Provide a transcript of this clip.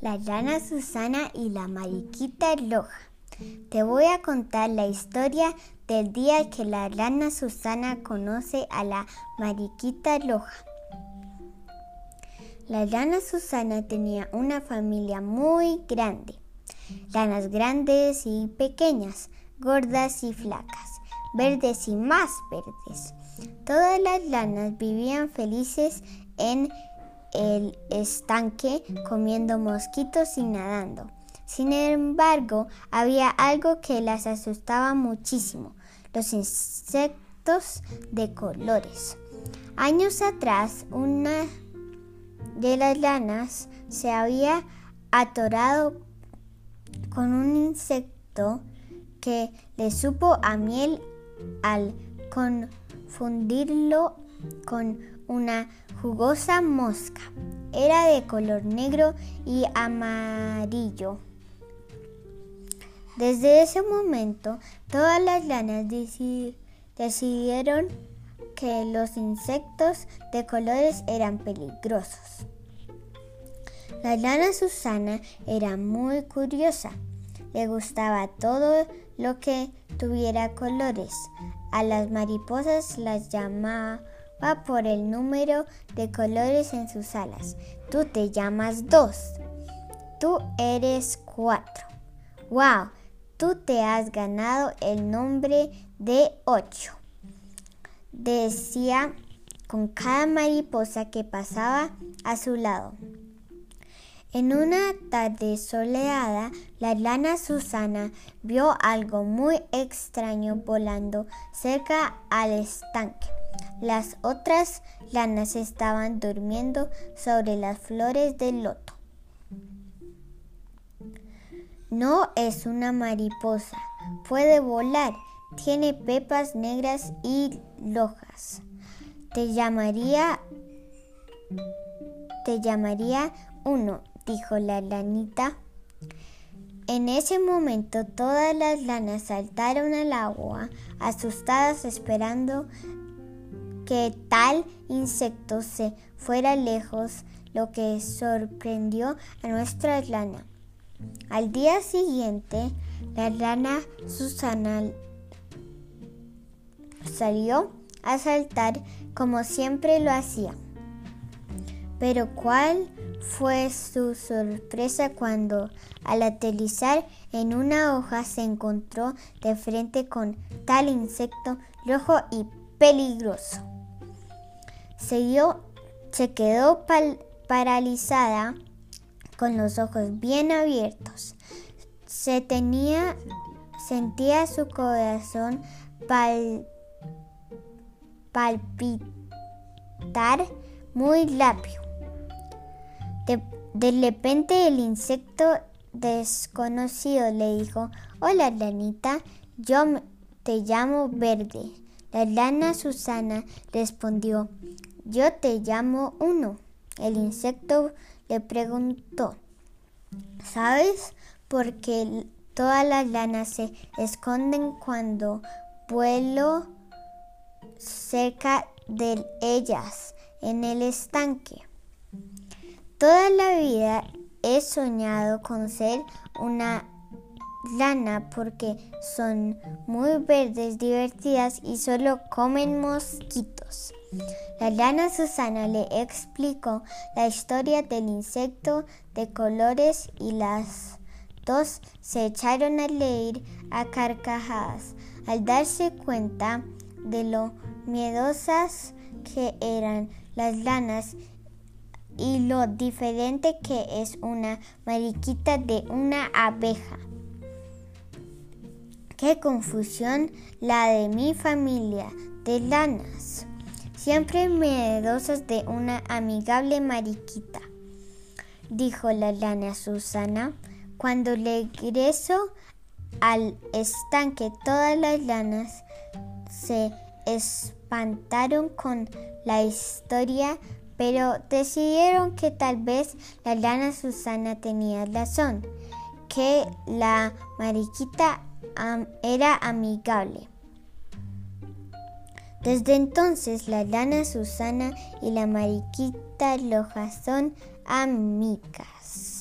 La llana Susana y la mariquita roja. Te voy a contar la historia del día que la rana Susana conoce a la mariquita roja. La rana Susana tenía una familia muy grande. Ranas grandes y pequeñas, gordas y flacas, verdes y más verdes. Todas las ranas vivían felices en el estanque comiendo mosquitos y nadando. Sin embargo, había algo que las asustaba muchísimo, los insectos de colores. Años atrás, una de las lanas se había atorado con un insecto que le supo a miel al confundirlo con una jugosa mosca. Era de color negro y amarillo. Desde ese momento, todas las lanas decidieron que los insectos de colores eran peligrosos. La lana Susana era muy curiosa. Le gustaba todo lo que tuviera colores. A las mariposas las llamaba va por el número de colores en sus alas. Tú te llamas dos. Tú eres cuatro. ¡Wow! Tú te has ganado el nombre de ocho. Decía con cada mariposa que pasaba a su lado. En una tarde soleada, la lana Susana vio algo muy extraño volando cerca al estanque. Las otras lanas estaban durmiendo sobre las flores del loto. No es una mariposa, puede volar, tiene pepas negras y rojas. Te llamaría te llamaría uno, dijo la lanita. En ese momento todas las lanas saltaron al agua, asustadas esperando que tal insecto se fuera lejos, lo que sorprendió a nuestra rana. Al día siguiente, la rana Susana salió a saltar como siempre lo hacía. Pero ¿cuál fue su sorpresa cuando al aterrizar en una hoja se encontró de frente con tal insecto rojo y peligroso? Se quedó paralizada con los ojos bien abiertos. Se tenía, sentía su corazón palpitar muy rápido. De, de repente el insecto desconocido le dijo, hola lanita, yo te llamo Verde. La lana Susana respondió, yo te llamo uno. El insecto le preguntó, ¿sabes por qué todas las lanas se esconden cuando vuelo cerca de ellas en el estanque? Toda la vida he soñado con ser una lana porque son muy verdes, divertidas y solo comen mosquitos. La lana Susana le explicó la historia del insecto de colores y las dos se echaron a leer a carcajadas al darse cuenta de lo miedosas que eran las lanas y lo diferente que es una mariquita de una abeja. Qué confusión la de mi familia de lanas, siempre miedosas de una amigable mariquita, dijo la lana Susana. Cuando regresó al estanque, todas las lanas se espantaron con la historia, pero decidieron que tal vez la lana Susana tenía razón, que la mariquita era amigable. Desde entonces la lana Susana y la mariquita Loja son amigas.